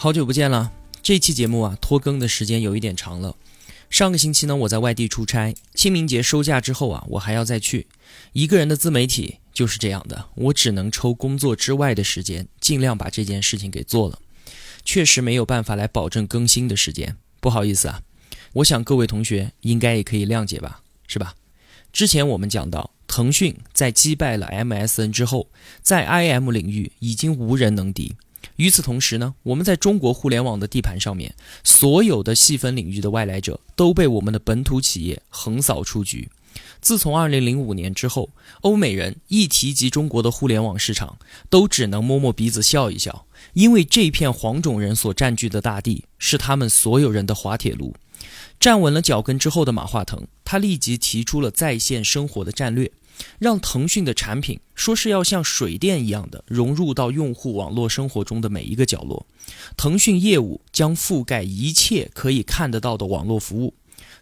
好久不见了，这期节目啊拖更的时间有一点长了。上个星期呢，我在外地出差，清明节收假之后啊，我还要再去。一个人的自媒体就是这样的，我只能抽工作之外的时间，尽量把这件事情给做了。确实没有办法来保证更新的时间，不好意思啊。我想各位同学应该也可以谅解吧，是吧？之前我们讲到，腾讯在击败了 MSN 之后，在 IM 领域已经无人能敌。与此同时呢，我们在中国互联网的地盘上面，所有的细分领域的外来者都被我们的本土企业横扫出局。自从2005年之后，欧美人一提及中国的互联网市场，都只能摸摸鼻子笑一笑，因为这片黄种人所占据的大地是他们所有人的滑铁卢。站稳了脚跟之后的马化腾，他立即提出了在线生活的战略。让腾讯的产品说是要像水电一样的融入到用户网络生活中的每一个角落，腾讯业务将覆盖一切可以看得到的网络服务，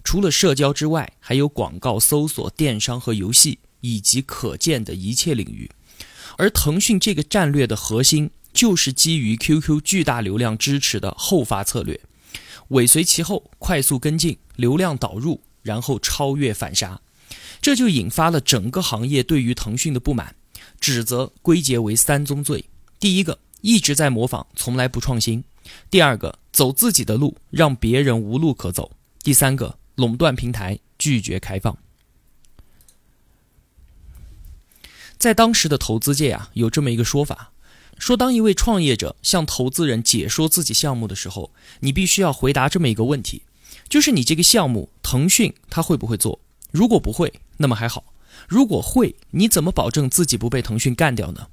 除了社交之外，还有广告、搜索、电商和游戏以及可见的一切领域。而腾讯这个战略的核心就是基于 QQ 巨大流量支持的后发策略，尾随其后，快速跟进，流量导入，然后超越反杀。这就引发了整个行业对于腾讯的不满，指责归结为三宗罪：第一个，一直在模仿，从来不创新；第二个，走自己的路，让别人无路可走；第三个，垄断平台，拒绝开放。在当时的投资界啊，有这么一个说法，说当一位创业者向投资人解说自己项目的时候，你必须要回答这么一个问题，就是你这个项目，腾讯他会不会做？如果不会，那么还好；如果会，你怎么保证自己不被腾讯干掉呢？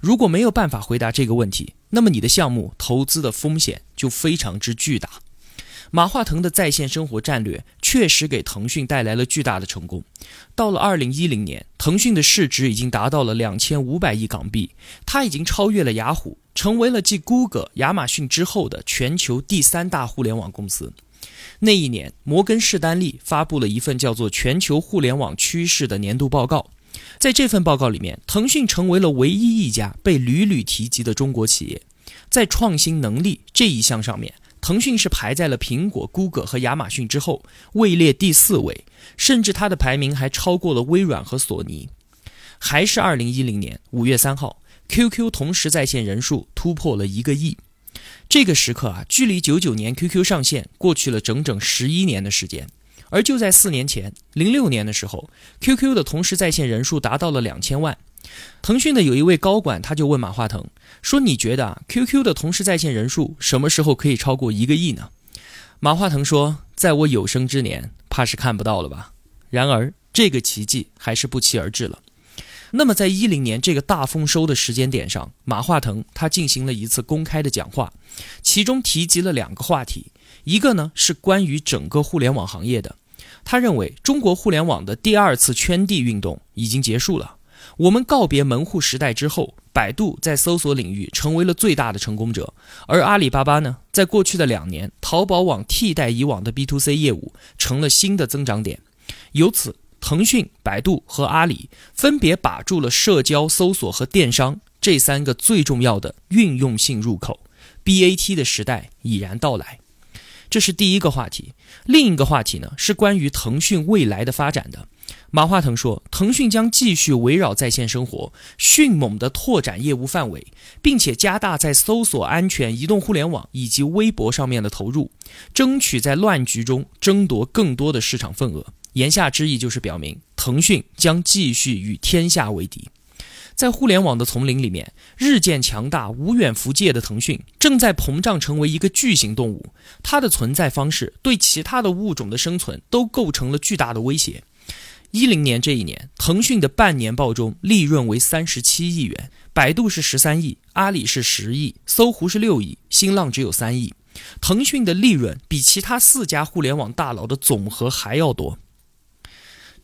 如果没有办法回答这个问题，那么你的项目投资的风险就非常之巨大。马化腾的在线生活战略确实给腾讯带来了巨大的成功。到了二零一零年，腾讯的市值已经达到了两千五百亿港币，它已经超越了雅虎，成为了继谷歌、亚马逊之后的全球第三大互联网公司。那一年，摩根士丹利发布了一份叫做《全球互联网趋势》的年度报告。在这份报告里面，腾讯成为了唯一一家被屡屡提及的中国企业。在创新能力这一项上面，腾讯是排在了苹果、谷歌和亚马逊之后，位列第四位，甚至它的排名还超过了微软和索尼。还是二零一零年五月三号，QQ 同时在线人数突破了一个亿。这个时刻啊，距离九九年 QQ 上线过去了整整十一年的时间。而就在四年前，零六年的时候，QQ 的同时在线人数达到了两千万。腾讯的有一位高管，他就问马化腾说：“你觉得啊，QQ 的同时在线人数什么时候可以超过一个亿呢？”马化腾说：“在我有生之年，怕是看不到了吧。”然而，这个奇迹还是不期而至了。那么，在一零年这个大丰收的时间点上，马化腾他进行了一次公开的讲话，其中提及了两个话题，一个呢是关于整个互联网行业的，他认为中国互联网的第二次圈地运动已经结束了，我们告别门户时代之后，百度在搜索领域成为了最大的成功者，而阿里巴巴呢，在过去的两年，淘宝网替代以往的 B to C 业务，成了新的增长点，由此。腾讯、百度和阿里分别把住了社交、搜索和电商这三个最重要的运用性入口，BAT 的时代已然到来。这是第一个话题。另一个话题呢，是关于腾讯未来的发展的。马化腾说，腾讯将继续围绕在线生活，迅猛地拓展业务范围，并且加大在搜索、安全、移动互联网以及微博上面的投入，争取在乱局中争夺更多的市场份额。言下之意就是表明，腾讯将继续与天下为敌。在互联网的丛林里面，日渐强大、无远弗届的腾讯正在膨胀成为一个巨型动物。它的存在方式对其他的物种的生存都构成了巨大的威胁。一零年这一年，腾讯的半年报中利润为三十七亿元，百度是十三亿，阿里是十亿，搜狐是六亿，新浪只有三亿。腾讯的利润比其他四家互联网大佬的总和还要多。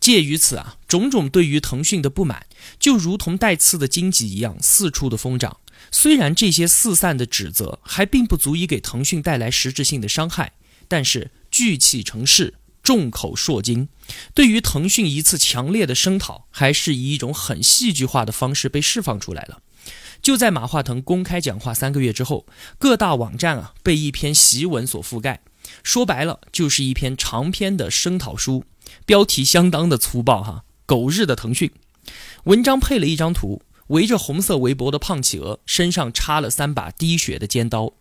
介于此啊，种种对于腾讯的不满，就如同带刺的荆棘一样四处的疯长。虽然这些四散的指责还并不足以给腾讯带来实质性的伤害，但是聚气成势。众口铄金，对于腾讯一次强烈的声讨，还是以一种很戏剧化的方式被释放出来了。就在马化腾公开讲话三个月之后，各大网站啊被一篇檄文所覆盖，说白了就是一篇长篇的声讨书，标题相当的粗暴哈，狗日的腾讯。文章配了一张图，围着红色围脖的胖企鹅身上插了三把滴血的尖刀。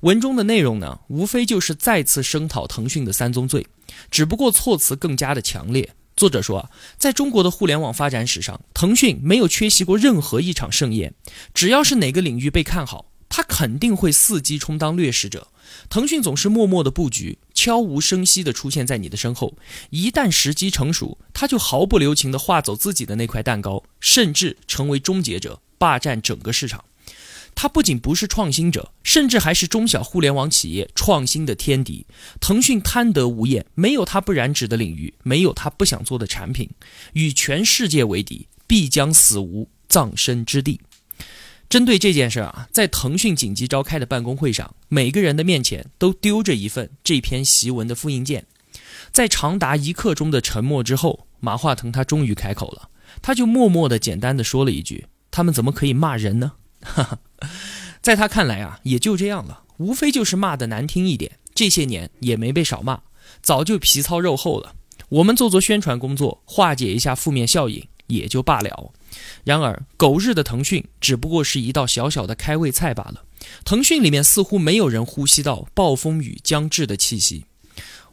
文中的内容呢，无非就是再次声讨腾讯的三宗罪。只不过措辞更加的强烈。作者说啊，在中国的互联网发展史上，腾讯没有缺席过任何一场盛宴。只要是哪个领域被看好，它肯定会伺机充当掠食者。腾讯总是默默的布局，悄无声息的出现在你的身后。一旦时机成熟，他就毫不留情的划走自己的那块蛋糕，甚至成为终结者，霸占整个市场。他不仅不是创新者，甚至还是中小互联网企业创新的天敌。腾讯贪得无厌，没有他不染指的领域，没有他不想做的产品。与全世界为敌，必将死无葬身之地。针对这件事儿啊，在腾讯紧急召开的办公会上，每个人的面前都丢着一份这篇檄文的复印件。在长达一刻钟的沉默之后，马化腾他终于开口了，他就默默的、简单的说了一句：“他们怎么可以骂人呢？”。在他看来啊，也就这样了，无非就是骂的难听一点。这些年也没被少骂，早就皮糙肉厚了。我们做做宣传工作，化解一下负面效应也就罢了。然而，狗日的腾讯只不过是一道小小的开胃菜罢了。腾讯里面似乎没有人呼吸到暴风雨将至的气息。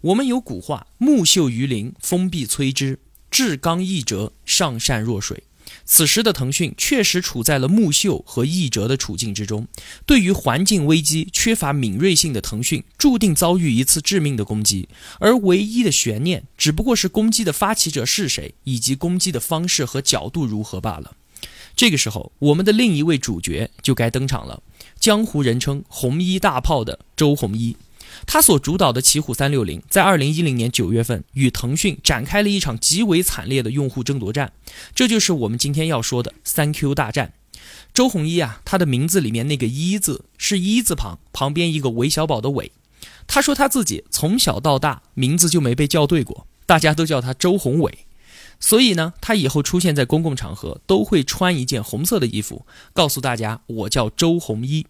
我们有古话：“木秀于林，风必摧之；至刚易折，上善若水。”此时的腾讯确实处在了木秀和易折的处境之中，对于环境危机缺乏敏锐性的腾讯，注定遭遇一次致命的攻击，而唯一的悬念只不过是攻击的发起者是谁，以及攻击的方式和角度如何罢了。这个时候，我们的另一位主角就该登场了，江湖人称“红衣大炮”的周鸿祎。他所主导的奇虎三六零，在二零一零年九月份与腾讯展开了一场极为惨烈的用户争夺战，这就是我们今天要说的三 Q 大战。周鸿祎啊，他的名字里面那个“一”字是一字旁，旁边一个韦小宝的“韦”。他说他自己从小到大名字就没被叫对过，大家都叫他周鸿伟。所以呢，他以后出现在公共场合都会穿一件红色的衣服，告诉大家我叫周鸿祎。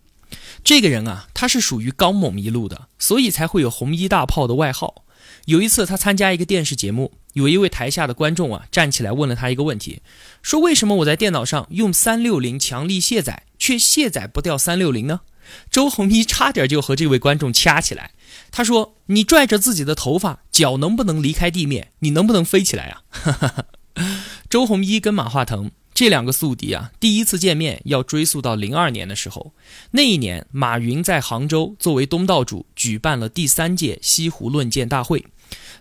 这个人啊，他是属于刚猛一路的，所以才会有“红衣大炮”的外号。有一次，他参加一个电视节目，有一位台下的观众啊，站起来问了他一个问题，说：“为什么我在电脑上用三六零强力卸载，却卸载不掉三六零呢？”周鸿祎差点就和这位观众掐起来。他说：“你拽着自己的头发，脚能不能离开地面？你能不能飞起来啊？” 周鸿祎跟马化腾。这两个宿敌啊，第一次见面要追溯到零二年的时候。那一年，马云在杭州作为东道主举办了第三届西湖论剑大会。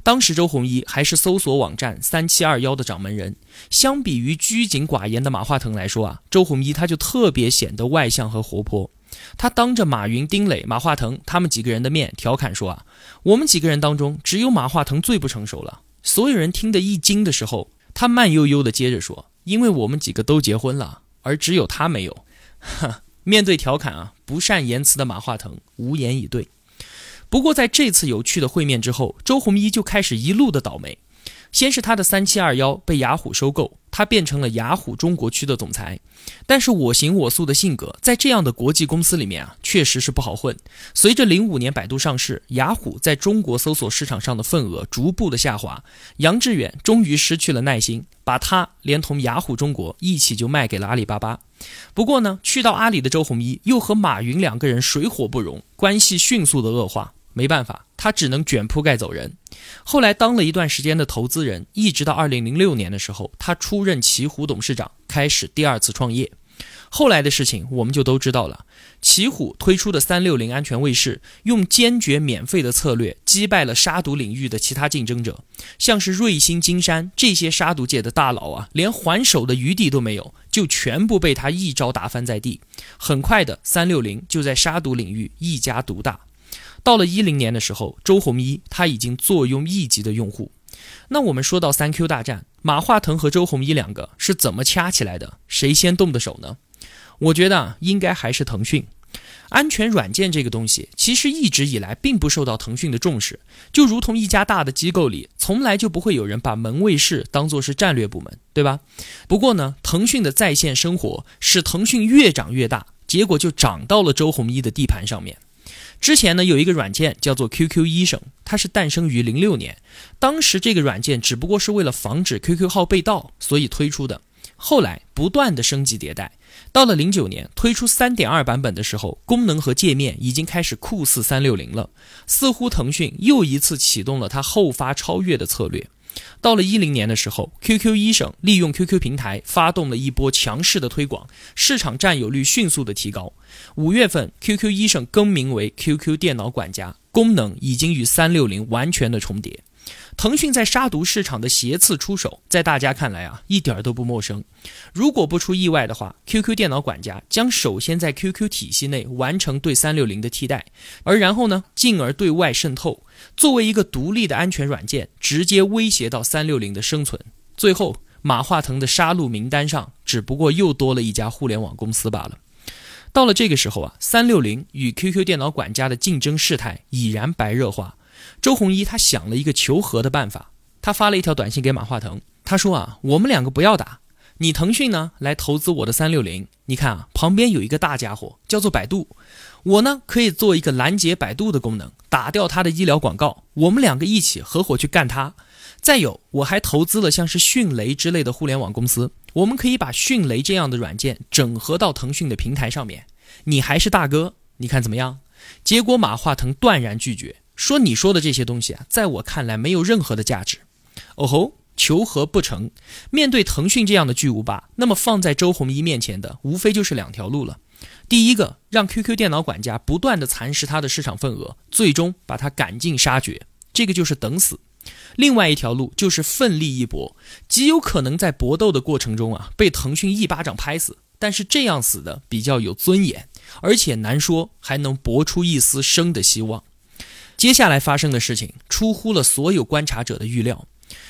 当时，周鸿祎还是搜索网站三七二幺的掌门人。相比于拘谨寡言的马化腾来说啊，周鸿祎他就特别显得外向和活泼。他当着马云、丁磊、马化腾他们几个人的面调侃说啊：“我们几个人当中，只有马化腾最不成熟了。”所有人听得一惊的时候，他慢悠悠地接着说。因为我们几个都结婚了，而只有他没有。哈 面对调侃啊，不善言辞的马化腾无言以对。不过在这次有趣的会面之后，周鸿祎就开始一路的倒霉。先是他的三七二幺被雅虎收购，他变成了雅虎中国区的总裁。但是我行我素的性格，在这样的国际公司里面啊，确实是不好混。随着零五年百度上市，雅虎在中国搜索市场上的份额逐步的下滑，杨致远终于失去了耐心，把他连同雅虎中国一起就卖给了阿里巴巴。不过呢，去到阿里的周鸿祎又和马云两个人水火不容，关系迅速的恶化。没办法，他只能卷铺盖走人。后来当了一段时间的投资人，一直到二零零六年的时候，他出任奇虎董事长，开始第二次创业。后来的事情我们就都知道了。奇虎推出的三六零安全卫士，用坚决免费的策略击败了杀毒领域的其他竞争者，像是瑞星、金山这些杀毒界的大佬啊，连还手的余地都没有，就全部被他一招打翻在地。很快的，三六零就在杀毒领域一家独大。到了一零年的时候，周鸿祎他已经坐拥一级的用户。那我们说到三 Q 大战，马化腾和周鸿祎两个是怎么掐起来的？谁先动的手呢？我觉得，应该还是腾讯。安全软件这个东西，其实一直以来并不受到腾讯的重视，就如同一家大的机构里，从来就不会有人把门卫室当做是战略部门，对吧？不过呢，腾讯的在线生活使腾讯越长越大，结果就长到了周鸿祎的地盘上面。之前呢，有一个软件叫做 QQ 医生，它是诞生于零六年。当时这个软件只不过是为了防止 QQ 号被盗，所以推出的。后来不断的升级迭代，到了零九年推出三点二版本的时候，功能和界面已经开始酷似三六零了。似乎腾讯又一次启动了它后发超越的策略。到了一零年的时候，QQ 医生利用 QQ 平台发动了一波强势的推广，市场占有率迅速的提高。五月份，QQ 医生更名为 QQ 电脑管家，功能已经与三六零完全的重叠。腾讯在杀毒市场的斜刺出手，在大家看来啊，一点都不陌生。如果不出意外的话，QQ 电脑管家将首先在 QQ 体系内完成对三六零的替代，而然后呢，进而对外渗透，作为一个独立的安全软件，直接威胁到三六零的生存。最后，马化腾的杀戮名单上，只不过又多了一家互联网公司罢了。到了这个时候啊，三六零与 QQ 电脑管家的竞争事态已然白热化。周鸿祎他想了一个求和的办法，他发了一条短信给马化腾，他说啊，我们两个不要打，你腾讯呢来投资我的三六零，你看啊，旁边有一个大家伙叫做百度，我呢可以做一个拦截百度的功能，打掉他的医疗广告，我们两个一起合伙去干他。再有，我还投资了像是迅雷之类的互联网公司，我们可以把迅雷这样的软件整合到腾讯的平台上面，你还是大哥，你看怎么样？结果马化腾断然拒绝。说你说的这些东西啊，在我看来没有任何的价值。哦吼，求和不成。面对腾讯这样的巨无霸，那么放在周鸿祎面前的，无非就是两条路了。第一个，让 QQ 电脑管家不断的蚕食它的市场份额，最终把它赶尽杀绝，这个就是等死。另外一条路就是奋力一搏，极有可能在搏斗的过程中啊，被腾讯一巴掌拍死。但是这样死的比较有尊严，而且难说还能搏出一丝生的希望。接下来发生的事情出乎了所有观察者的预料。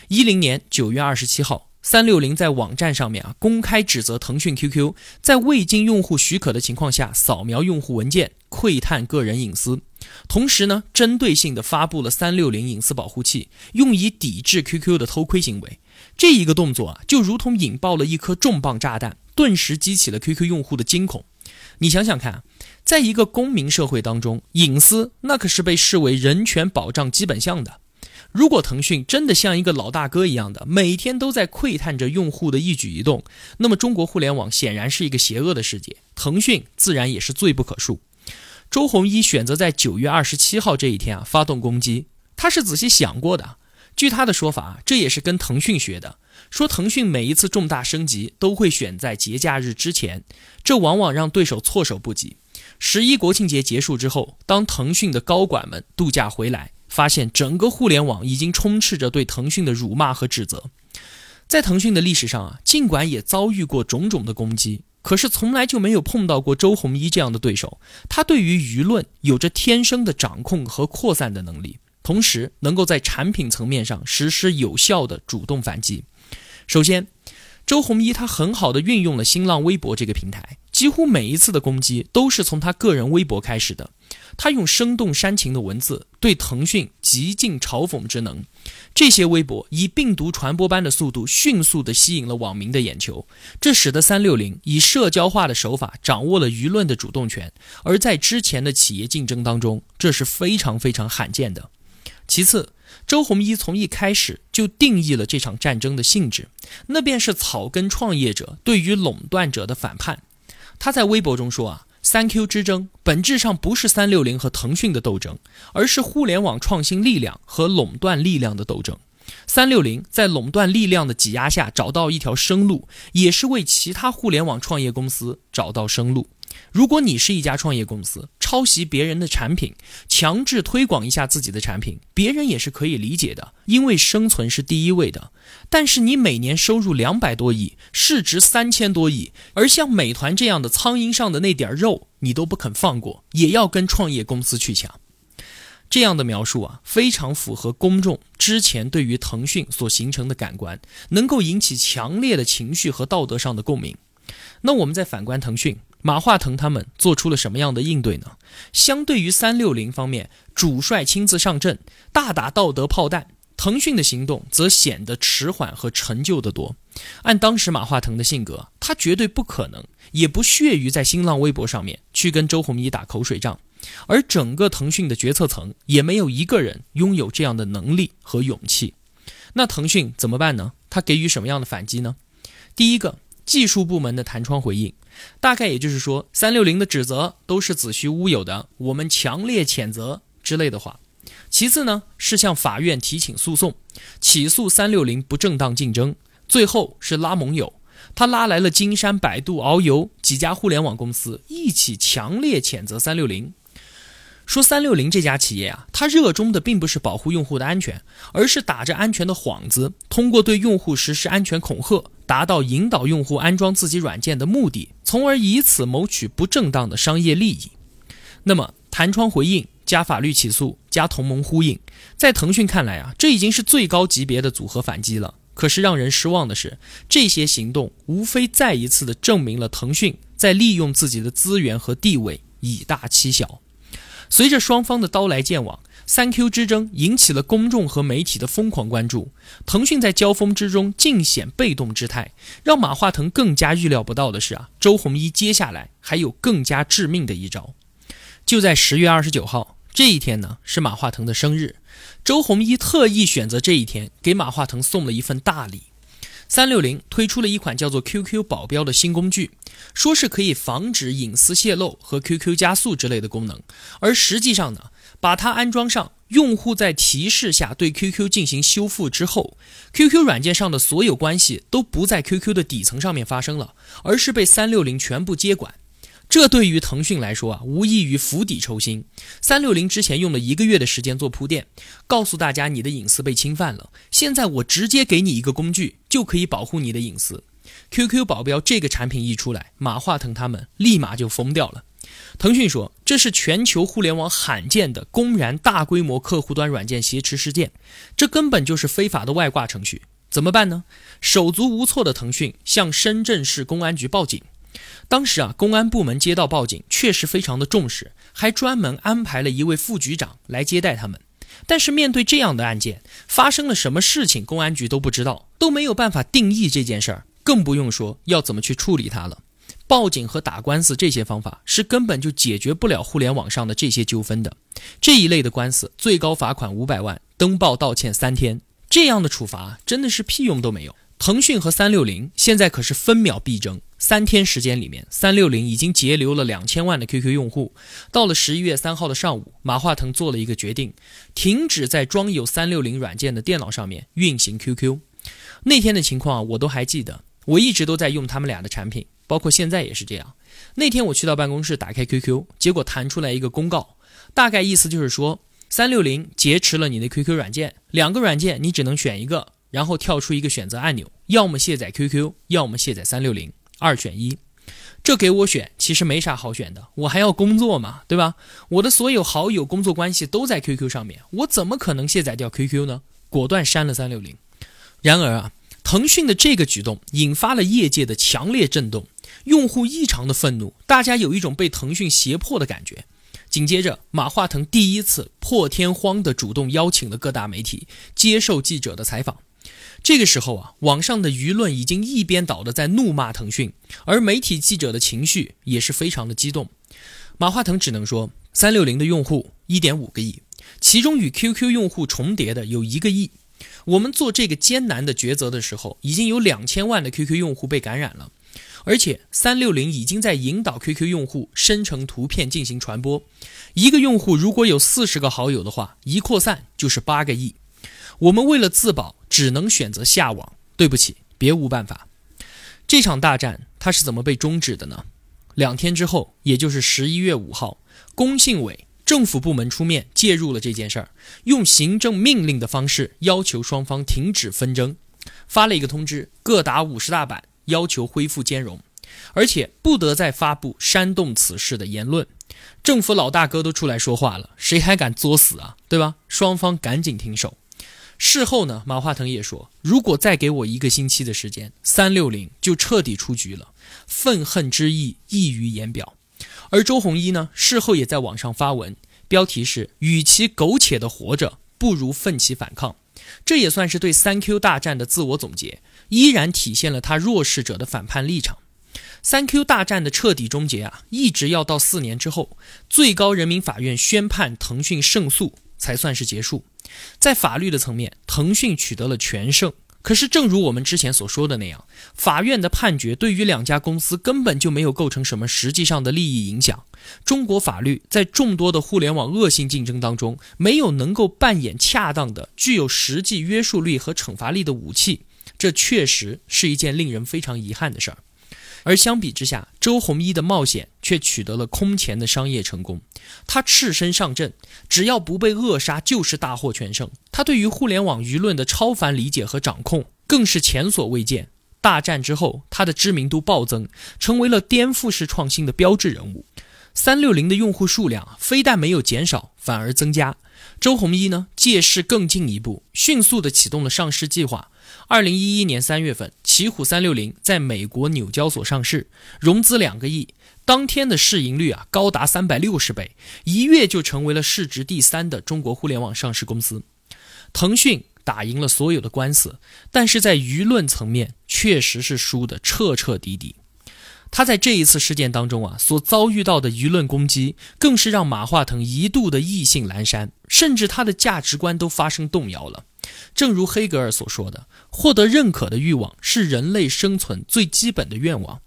一零年九月二十七号，三六零在网站上面啊公开指责腾讯 QQ 在未经用户许可的情况下扫描用户文件，窥探个人隐私。同时呢，针对性的发布了三六零隐私保护器，用以抵制 QQ 的偷窥行为。这一个动作啊，就如同引爆了一颗重磅炸弹，顿时激起了 QQ 用户的惊恐。你想想看。在一个公民社会当中，隐私那可是被视为人权保障基本项的。如果腾讯真的像一个老大哥一样的，每天都在窥探着用户的一举一动，那么中国互联网显然是一个邪恶的世界，腾讯自然也是罪不可恕。周鸿祎选择在九月二十七号这一天啊发动攻击，他是仔细想过的。据他的说法，这也是跟腾讯学的，说腾讯每一次重大升级都会选在节假日之前，这往往让对手措手不及。十一国庆节结束之后，当腾讯的高管们度假回来，发现整个互联网已经充斥着对腾讯的辱骂和指责。在腾讯的历史上啊，尽管也遭遇过种种的攻击，可是从来就没有碰到过周鸿祎这样的对手。他对于舆论有着天生的掌控和扩散的能力，同时能够在产品层面上实施有效的主动反击。首先，周鸿祎他很好的运用了新浪微博这个平台。几乎每一次的攻击都是从他个人微博开始的，他用生动煽情的文字对腾讯极尽嘲讽之能。这些微博以病毒传播般的速度迅速地吸引了网民的眼球，这使得三六零以社交化的手法掌握了舆论的主动权。而在之前的企业竞争当中，这是非常非常罕见的。其次，周鸿祎从一开始就定义了这场战争的性质，那便是草根创业者对于垄断者的反叛。他在微博中说啊，三 Q 之争本质上不是三六零和腾讯的斗争，而是互联网创新力量和垄断力量的斗争。三六零在垄断力量的挤压下找到一条生路，也是为其他互联网创业公司找到生路。如果你是一家创业公司，抄袭别人的产品，强制推广一下自己的产品，别人也是可以理解的，因为生存是第一位的。但是你每年收入两百多亿，市值三千多亿，而像美团这样的苍蝇上的那点肉，你都不肯放过，也要跟创业公司去抢。这样的描述啊，非常符合公众之前对于腾讯所形成的感官，能够引起强烈的情绪和道德上的共鸣。那我们再反观腾讯。马化腾他们做出了什么样的应对呢？相对于三六零方面主帅亲自上阵，大打道德炮弹，腾讯的行动则显得迟缓和陈旧的多。按当时马化腾的性格，他绝对不可能，也不屑于在新浪微博上面去跟周鸿祎打口水仗，而整个腾讯的决策层也没有一个人拥有这样的能力和勇气。那腾讯怎么办呢？他给予什么样的反击呢？第一个，技术部门的弹窗回应。大概也就是说，三六零的指责都是子虚乌有的，我们强烈谴责之类的话。其次呢，是向法院提请诉讼，起诉三六零不正当竞争。最后是拉盟友，他拉来了金山、百度、遨游几家互联网公司，一起强烈谴责三六零。说三六零这家企业啊，它热衷的并不是保护用户的安全，而是打着安全的幌子，通过对用户实施安全恐吓，达到引导用户安装自己软件的目的，从而以此谋取不正当的商业利益。那么弹窗回应加法律起诉加同盟呼应，在腾讯看来啊，这已经是最高级别的组合反击了。可是让人失望的是，这些行动无非再一次的证明了腾讯在利用自己的资源和地位以大欺小。随着双方的刀来剑往，三 Q 之争引起了公众和媒体的疯狂关注。腾讯在交锋之中尽显被动之态，让马化腾更加预料不到的是啊，周鸿祎接下来还有更加致命的一招。就在十月二十九号这一天呢，是马化腾的生日，周鸿祎特意选择这一天给马化腾送了一份大礼。三六零推出了一款叫做 QQ 保镖的新工具，说是可以防止隐私泄露和 QQ 加速之类的功能。而实际上呢，把它安装上，用户在提示下对 QQ 进行修复之后，QQ 软件上的所有关系都不在 QQ 的底层上面发生了，而是被三六零全部接管。这对于腾讯来说啊，无异于釜底抽薪。三六零之前用了一个月的时间做铺垫，告诉大家你的隐私被侵犯了。现在我直接给你一个工具，就可以保护你的隐私。QQ 保镖这个产品一出来，马化腾他们立马就疯掉了。腾讯说这是全球互联网罕见的公然大规模客户端软件挟持事件，这根本就是非法的外挂程序。怎么办呢？手足无措的腾讯向深圳市公安局报警。当时啊，公安部门接到报警，确实非常的重视，还专门安排了一位副局长来接待他们。但是面对这样的案件，发生了什么事情，公安局都不知道，都没有办法定义这件事儿，更不用说要怎么去处理它了。报警和打官司这些方法是根本就解决不了互联网上的这些纠纷的。这一类的官司，最高罚款五百万，登报道歉三天，这样的处罚真的是屁用都没有。腾讯和三六零现在可是分秒必争。三天时间里面，三六零已经截留了两千万的 QQ 用户。到了十一月三号的上午，马化腾做了一个决定，停止在装有三六零软件的电脑上面运行 QQ。那天的情况我都还记得，我一直都在用他们俩的产品，包括现在也是这样。那天我去到办公室打开 QQ，结果弹出来一个公告，大概意思就是说，三六零劫持了你的 QQ 软件，两个软件你只能选一个，然后跳出一个选择按钮，要么卸载 QQ，要么卸载三六零。二选一，这给我选，其实没啥好选的。我还要工作嘛，对吧？我的所有好友、工作关系都在 QQ 上面，我怎么可能卸载掉 QQ 呢？果断删了三六零。然而啊，腾讯的这个举动引发了业界的强烈震动，用户异常的愤怒，大家有一种被腾讯胁迫的感觉。紧接着，马化腾第一次破天荒的主动邀请了各大媒体接受记者的采访。这个时候啊，网上的舆论已经一边倒的在怒骂腾讯，而媒体记者的情绪也是非常的激动。马化腾只能说，三六零的用户一点五个亿，其中与 QQ 用户重叠的有一个亿。我们做这个艰难的抉择的时候，已经有两千万的 QQ 用户被感染了，而且三六零已经在引导 QQ 用户生成图片进行传播。一个用户如果有四十个好友的话，一扩散就是八个亿。我们为了自保，只能选择下网。对不起，别无办法。这场大战它是怎么被终止的呢？两天之后，也就是十一月五号，工信委政府部门出面介入了这件事儿，用行政命令的方式要求双方停止纷争，发了一个通知，各打五十大板，要求恢复兼容，而且不得再发布煽动此事的言论。政府老大哥都出来说话了，谁还敢作死啊？对吧？双方赶紧停手。事后呢，马化腾也说，如果再给我一个星期的时间，三六零就彻底出局了，愤恨之意溢于言表。而周鸿祎呢，事后也在网上发文，标题是“与其苟且的活着，不如奋起反抗”，这也算是对三 Q 大战的自我总结，依然体现了他弱势者的反叛立场。三 Q 大战的彻底终结啊，一直要到四年之后，最高人民法院宣判腾讯胜诉，才算是结束。在法律的层面，腾讯取得了全胜。可是，正如我们之前所说的那样，法院的判决对于两家公司根本就没有构成什么实际上的利益影响。中国法律在众多的互联网恶性竞争当中，没有能够扮演恰当的、具有实际约束力和惩罚力的武器，这确实是一件令人非常遗憾的事儿。而相比之下，周鸿祎的冒险却取得了空前的商业成功。他赤身上阵，只要不被扼杀，就是大获全胜。他对于互联网舆论的超凡理解和掌控，更是前所未见。大战之后，他的知名度暴增，成为了颠覆式创新的标志人物。三六零的用户数量非但没有减少，反而增加。周鸿祎呢，借势更进一步，迅速地启动了上市计划。二零一一年三月份，奇虎三六零在美国纽交所上市，融资两个亿，当天的市盈率啊高达三百六十倍，一跃就成为了市值第三的中国互联网上市公司。腾讯打赢了所有的官司，但是在舆论层面确实是输得彻彻底底。他在这一次事件当中啊所遭遇到的舆论攻击，更是让马化腾一度的意兴阑珊，甚至他的价值观都发生动摇了。正如黑格尔所说的，获得认可的欲望是人类生存最基本的愿望。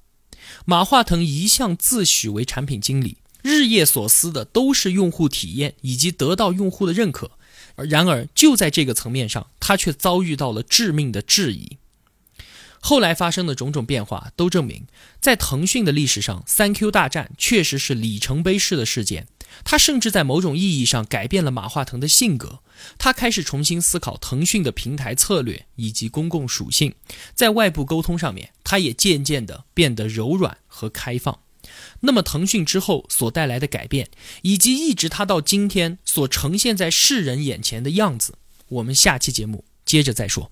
马化腾一向自诩为产品经理，日夜所思的都是用户体验以及得到用户的认可。然而，就在这个层面上，他却遭遇到了致命的质疑。后来发生的种种变化都证明，在腾讯的历史上，三 Q 大战确实是里程碑式的事件。他甚至在某种意义上改变了马化腾的性格。他开始重新思考腾讯的平台策略以及公共属性，在外部沟通上面，他也渐渐地变得柔软和开放。那么，腾讯之后所带来的改变，以及一直他到今天所呈现在世人眼前的样子，我们下期节目接着再说。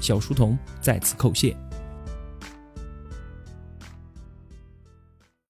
小书童在此叩谢。